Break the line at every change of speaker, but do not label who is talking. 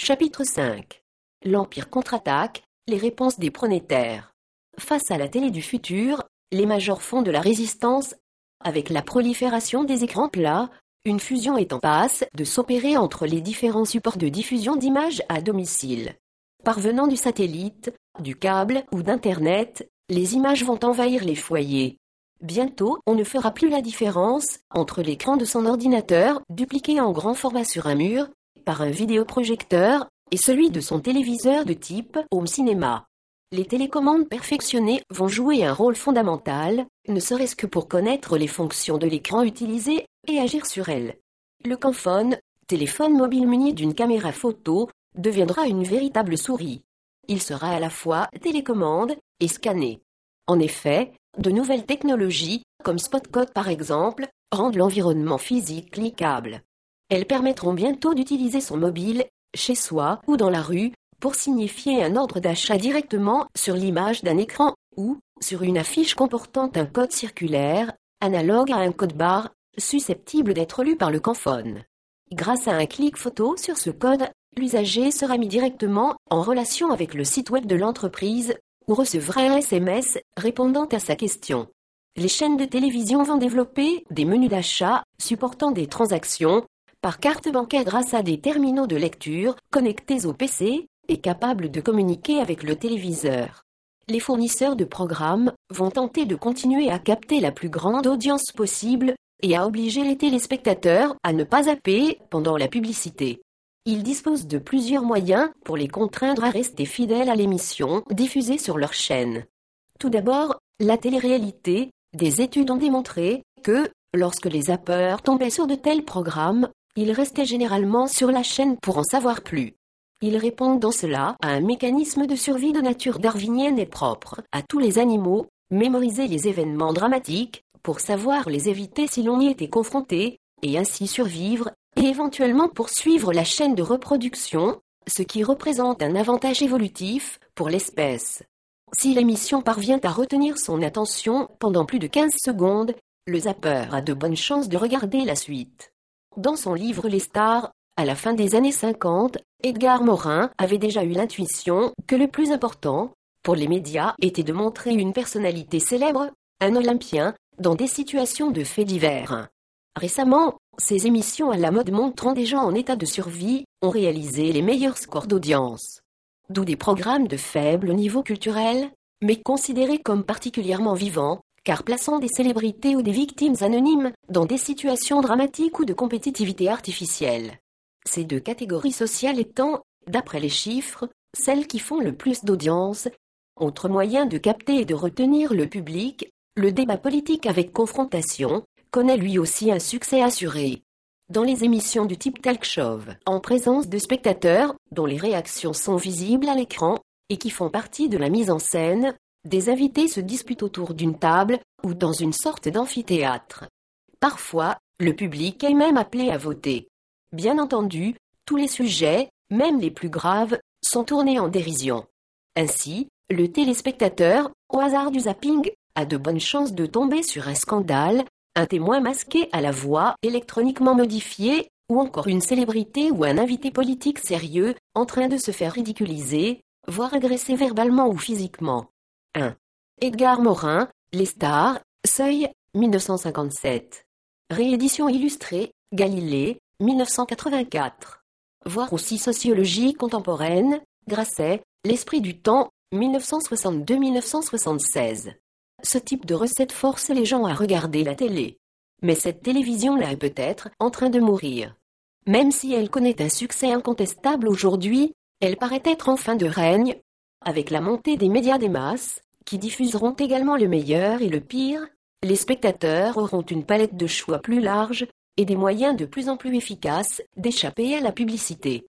Chapitre 5 L'Empire contre-attaque, les réponses des pronétaires. Face à la télé du futur, les majors font de la résistance. Avec la prolifération des écrans plats, une fusion est en passe de s'opérer entre les différents supports de diffusion d'images à domicile. Parvenant du satellite, du câble ou d'Internet, les images vont envahir les foyers. Bientôt, on ne fera plus la différence entre l'écran de son ordinateur, dupliqué en grand format sur un mur, un vidéoprojecteur, et celui de son téléviseur de type home cinéma. Les télécommandes perfectionnées vont jouer un rôle fondamental, ne serait-ce que pour connaître les fonctions de l'écran utilisé et agir sur elles. Le Camphone, téléphone mobile muni d'une caméra photo, deviendra une véritable souris. Il sera à la fois télécommande et scanné. En effet, de nouvelles technologies, comme Spotcode par exemple, rendent l'environnement physique cliquable. Elles permettront bientôt d'utiliser son mobile, chez soi ou dans la rue, pour signifier un ordre d'achat directement sur l'image d'un écran ou sur une affiche comportant un code circulaire, analogue à un code barre, susceptible d'être lu par le camphone. Grâce à un clic photo sur ce code, l'usager sera mis directement en relation avec le site web de l'entreprise ou recevra un SMS répondant à sa question. Les chaînes de télévision vont développer des menus d'achat supportant des transactions par carte bancaire grâce à des terminaux de lecture connectés au PC et capables de communiquer avec le téléviseur. Les fournisseurs de programmes vont tenter de continuer à capter la plus grande audience possible et à obliger les téléspectateurs à ne pas zapper pendant la publicité. Ils disposent de plusieurs moyens pour les contraindre à rester fidèles à l'émission diffusée sur leur chaîne. Tout d'abord, la télé-réalité. Des études ont démontré que, lorsque les zappeurs tombaient sur de tels programmes, ils restaient généralement sur la chaîne pour en savoir plus. Ils répondent dans cela à un mécanisme de survie de nature darwinienne et propre à tous les animaux, mémoriser les événements dramatiques, pour savoir les éviter si l'on y était confronté, et ainsi survivre, et éventuellement poursuivre la chaîne de reproduction, ce qui représente un avantage évolutif pour l'espèce. Si l'émission parvient à retenir son attention pendant plus de 15 secondes, le zapper a de bonnes chances de regarder la suite. Dans son livre Les stars, à la fin des années 50, Edgar Morin avait déjà eu l'intuition que le plus important, pour les médias, était de montrer une personnalité célèbre, un Olympien, dans des situations de faits divers. Récemment, ces émissions à la mode montrant des gens en état de survie ont réalisé les meilleurs scores d'audience. D'où des programmes de faible niveau culturel, mais considérés comme particulièrement vivants, car plaçant des célébrités ou des victimes anonymes dans des situations dramatiques ou de compétitivité artificielle. Ces deux catégories sociales étant, d'après les chiffres, celles qui font le plus d'audience. Autre moyen de capter et de retenir le public, le débat politique avec confrontation, connaît lui aussi un succès assuré. Dans les émissions du type talk show, en présence de spectateurs, dont les réactions sont visibles à l'écran, et qui font partie de la mise en scène, des invités se disputent autour d'une table ou dans une sorte d'amphithéâtre. Parfois, le public est même appelé à voter. Bien entendu, tous les sujets, même les plus graves, sont tournés en dérision. Ainsi, le téléspectateur, au hasard du zapping, a de bonnes chances de tomber sur un scandale, un témoin masqué à la voix électroniquement modifiée, ou encore une célébrité ou un invité politique sérieux en train de se faire ridiculiser, voire agresser verbalement ou physiquement. 1. Edgar Morin, Les Stars, Seuil, 1957. Réédition illustrée, Galilée, 1984. Voir aussi Sociologie contemporaine, Grasset, L'esprit du temps, 1962-1976. Ce type de recette force les gens à regarder la télé. Mais cette télévision-là est peut-être en train de mourir. Même si elle connaît un succès incontestable aujourd'hui, elle paraît être en fin de règne, avec la montée des médias des masses, qui diffuseront également le meilleur et le pire, les spectateurs auront une palette de choix plus large et des moyens de plus en plus efficaces d'échapper à la publicité.